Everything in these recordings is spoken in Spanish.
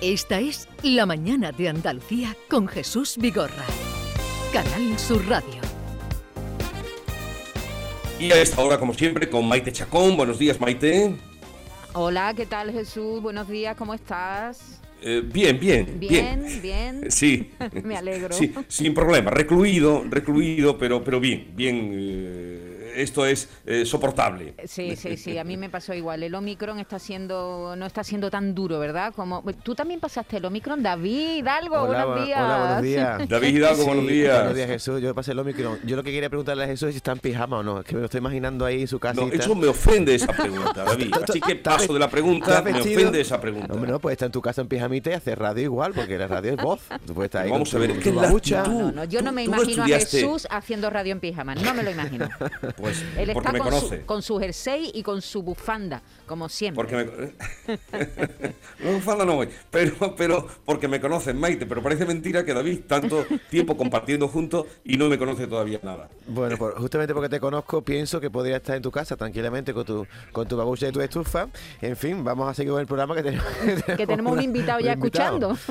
Esta es La Mañana de Andalucía con Jesús Vigorra. Canal Sur Radio. Y a esta hora, como siempre, con Maite Chacón. Buenos días, Maite. Hola, ¿qué tal Jesús? Buenos días, ¿cómo estás? Eh, bien, bien, bien. Bien, bien. Sí. Me alegro. Sí, sin problema. Recluido, recluido, pero, pero bien, bien. Eh, esto es eh, soportable. Sí, sí, sí, a mí me pasó igual. El Omicron está siendo, no está siendo tan duro, ¿verdad? Como Tú también pasaste el Omicron, David Hidalgo, buenos días. Hola, buenos días. David Hidalgo, buenos días. Buenos días, Jesús. Yo pasé el Omicron. Yo lo que quería preguntarle a Jesús es si está en pijama o no. Es que me lo estoy imaginando ahí en su casa. No, eso me ofende esa pregunta, David. Así que paso de la pregunta, me ofende esa pregunta. Hombre, no, pues estar en tu casa en pijamita y hacer radio igual, porque la radio es voz. Tú puedes estar ahí Vamos a ver, es que la no, no, yo no me imagino a Jesús haciendo radio en pijama. No me lo imagino. Pues, Él está con con su jersey y con su bufanda, como siempre. Porque me... no voy, pero, pero porque me conocen, Maite, pero parece mentira que David tanto tiempo compartiendo juntos y no me conoce todavía nada. Bueno, pues justamente porque te conozco, pienso que podría estar en tu casa tranquilamente con tu, con tu babucha y tu estufa. En fin, vamos a seguir con el programa que tenemos. Que tenemos, un invitado ya escuchando.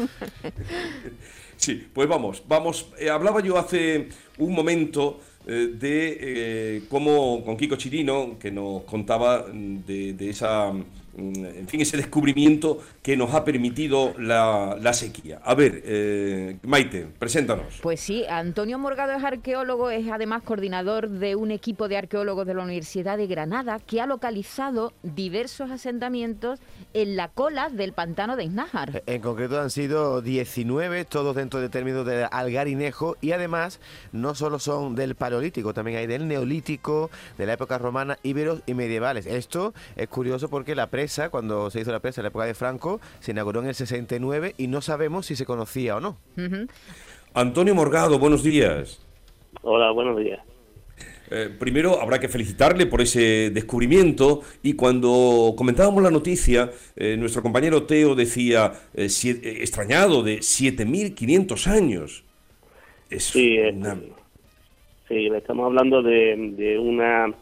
Sí, pues vamos, vamos. Eh, hablaba yo hace un momento eh, de eh, cómo con Kiko Chirino, que nos contaba de, de esa Mm, en fin, ese descubrimiento que nos ha permitido la, sequía. A ver, eh, Maite, preséntanos. Pues sí, Antonio Morgado es arqueólogo, es además coordinador de un equipo de arqueólogos de la Universidad de Granada que ha localizado diversos asentamientos en la cola del pantano de Iznájar. En concreto han sido 19, todos dentro del término de Algarinejo, y además no solo son del Paleolítico, también hay del Neolítico, de la época romana, íberos y medievales. Esto es curioso porque la prensa cuando se hizo la presa en la época de Franco, se inauguró en el 69 y no sabemos si se conocía o no. Antonio Morgado, buenos días. Hola, buenos días. Eh, primero habrá que felicitarle por ese descubrimiento y cuando comentábamos la noticia, eh, nuestro compañero Teo decía, eh, extrañado, de 7.500 años. sí, sí, estamos hablando de, de una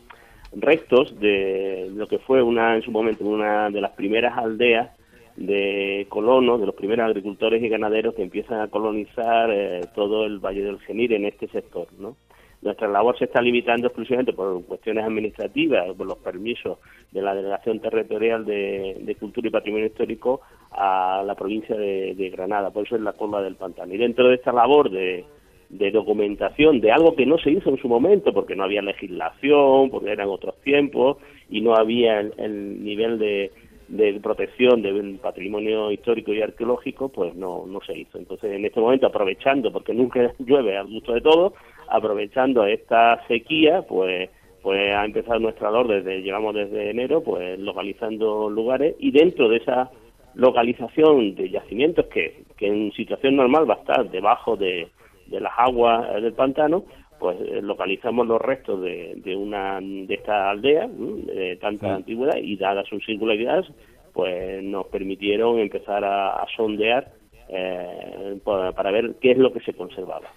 restos de lo que fue una en su momento una de las primeras aldeas de colonos, de los primeros agricultores y ganaderos que empiezan a colonizar eh, todo el Valle del Genir en este sector, ¿no? Nuestra labor se está limitando exclusivamente por cuestiones administrativas, por los permisos de la Delegación Territorial de, Cultura y Patrimonio Histórico a la provincia de, de, Granada, por eso es la cola del pantano. Y dentro de esta labor de, de documentación de algo que no se hizo en su momento porque no había legislación, porque eran otros tiempos y no había el, nivel de, de protección del patrimonio histórico y arqueológico, pues no, no se hizo. Entonces, en este momento, aprovechando, porque nunca llueve al gusto de todos, aprovechando esta sequía, pues pues ha empezado nuestra labor desde, llevamos desde enero, pues localizando lugares y dentro de esa localización de yacimientos que, que en situación normal va a estar debajo de, de las aguas del pantano, pues eh, localizamos los restos de, de una de esta aldea de tanta antigüedad y dadas sus singularidades, pues nos permitieron empezar a, sondear eh, para ver qué es lo que se conservaba.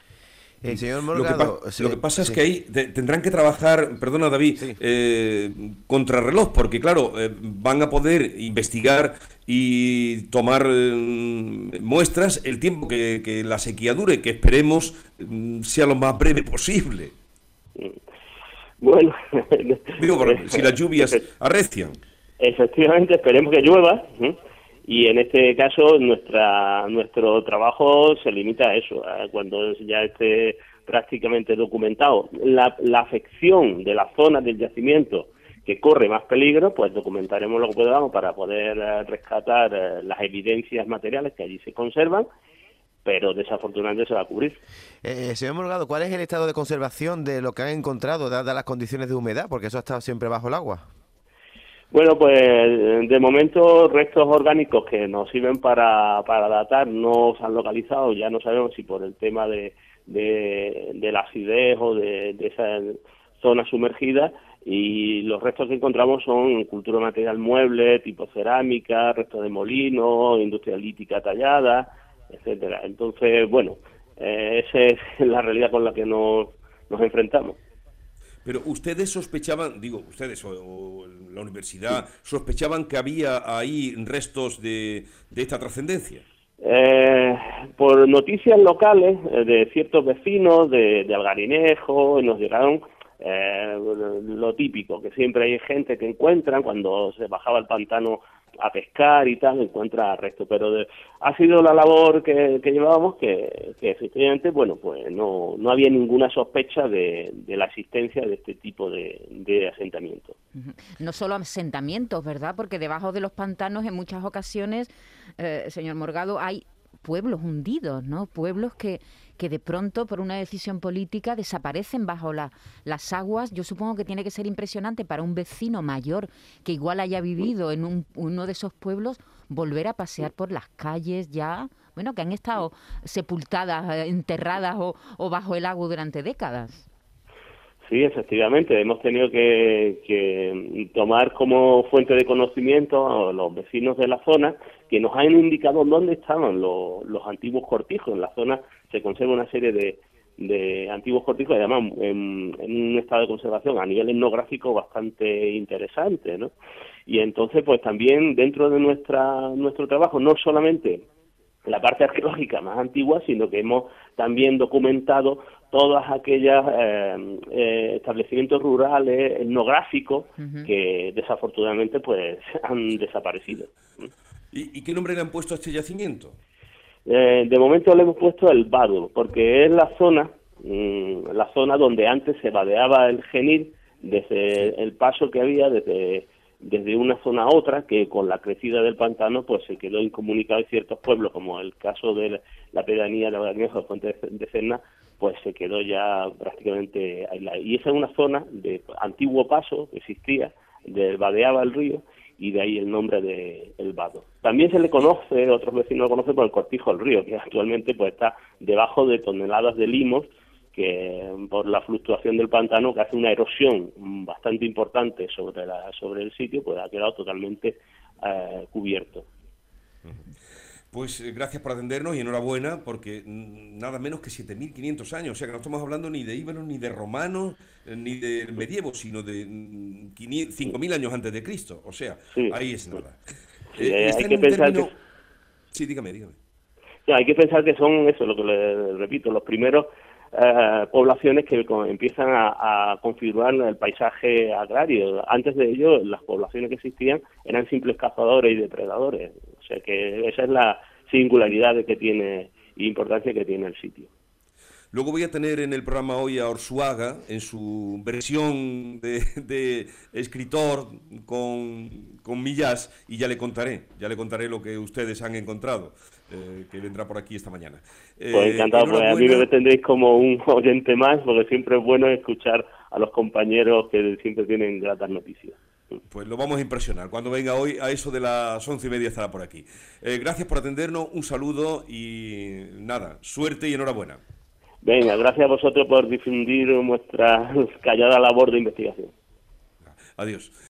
Eh, señor Morgado, lo, que pasa es que ahí tendrán que trabajar, perdona David, eh, contrarreloj, porque claro, eh, van a poder investigar y tomar eh, muestras el tiempo que, la sequía dure, que esperemos mm, sea lo más breve posible. Bueno, digo, si las lluvias arrecian. Efectivamente, esperemos que llueva y en este caso nuestra nuestro trabajo se limita a eso cuando ya esté prácticamente documentado la, la afección de la zona del yacimiento que corre más peligro pues documentaremos lo que podamos para poder eh, rescatar eh, las evidencias materiales que allí se conservan pero desafortunadamente se va a cubrir. Eh, señor Morgado, ¿cuál es el estado de conservación de lo que han encontrado, dadas las condiciones de humedad? Porque eso ha estado siempre bajo el agua. Bueno, pues de momento restos orgánicos que nos sirven para, para datar no se han localizado, ya no sabemos si por el tema de, de, la acidez o de, de esa zona sumergida y los restos que encontramos son cultura material mueble, tipo cerámica, restos de molino, industria lítica tallada, etcétera. Entonces, bueno, eh, esa es la realidad con la que nos, nos enfrentamos. Pero ustedes sospechaban, digo, ustedes o, la universidad, sospechaban que había ahí restos de, esta trascendencia. Eh, por noticias locales eh, de ciertos vecinos de, de Algarinejo, nos llegaron eh, lo típico, que siempre hay gente que encuentran cuando se bajaba el pantano a pescar y tal, encuentra resto, pero ha sido la labor que, llevábamos que, efectivamente, bueno, pues no, no había ninguna sospecha de, la existencia de este tipo de, de asentamientos. No solo asentamientos, ¿verdad? Porque debajo de los pantanos en muchas ocasiones, eh, señor Morgado, hay pueblos hundidos, ¿no? Pueblos que, que de pronto, por una decisión política, desaparecen bajo la, las aguas. Yo supongo que tiene que ser impresionante para un vecino mayor que igual haya vivido en un, uno de esos pueblos, volver a pasear por las calles ya, bueno, que han estado sepultadas, eh, enterradas o bajo el agua durante décadas. Sí, efectivamente, hemos tenido que, tomar como fuente de conocimiento a los vecinos de la zona que nos han indicado dónde estaban los, antiguos cortijos. En la zona se conserva una serie de, antiguos cortijos, además en, en, un estado de conservación a nivel etnográfico bastante interesante, ¿no? Y entonces, pues también dentro de nuestra nuestro trabajo, no solamente la parte arqueológica más antigua, sino que hemos también documentado todas aquellas eh, eh, establecimientos rurales etnográficos que desafortunadamente pues han desaparecido. ¿Y, qué nombre le han puesto a este yacimiento? Eh, de momento le hemos puesto el Vado, porque es la zona, mm, la zona donde antes se vadeaba el genil desde el paso que había desde desde una zona a otra que con la crecida del pantano pues se quedó incomunicado y ciertos pueblos como el caso de la pedanía de la de Fuente de Cerna pues se quedó ya prácticamente aislada. Y esa es una zona de antiguo paso que existía, del vadeaba el río y de ahí el nombre de El Vado. También se le conoce, otros vecinos lo conocen por el Cortijo del Río, que actualmente pues está debajo de toneladas de limos que por la fluctuación del pantano que hace una erosión bastante importante sobre la sobre el sitio pues ha quedado totalmente eh, cubierto. Pues eh, gracias por atendernos y enhorabuena, porque nada menos que 7.500 años, o sea que no estamos hablando ni de íberos, ni de romanos, eh, ni de medievo, sino de 5.000 años antes de Cristo, o sea, ahí es nada. Eh, hay que pensar que... Sí, dígame, dígame. hay que pensar que son, eso, lo que le repito, los primeros poblaciones que empiezan a, configurar el paisaje agrario. Antes de ello, las poblaciones que existían eran simples cazadores y depredadores. O sea que esa es la singularidad que tiene y importancia que tiene el sitio. Luego voy a tener en el programa hoy a Orsuaga, en su versión de, escritor con, con, millas, y ya le contaré, ya le contaré lo que ustedes han encontrado, eh, que vendrá por aquí esta mañana. pues eh, encantado, pues a mí me tendréis como un oyente más, porque siempre es bueno escuchar a los compañeros que siempre tienen gratas noticias. Pues lo vamos a impresionar. Cuando venga hoy, a eso de las once y media estará por aquí. Eh, gracias por atendernos, un saludo y nada, suerte y enhorabuena. Venga, gracias a vosotros por difundir nuestra callada labor de investigación. Adiós.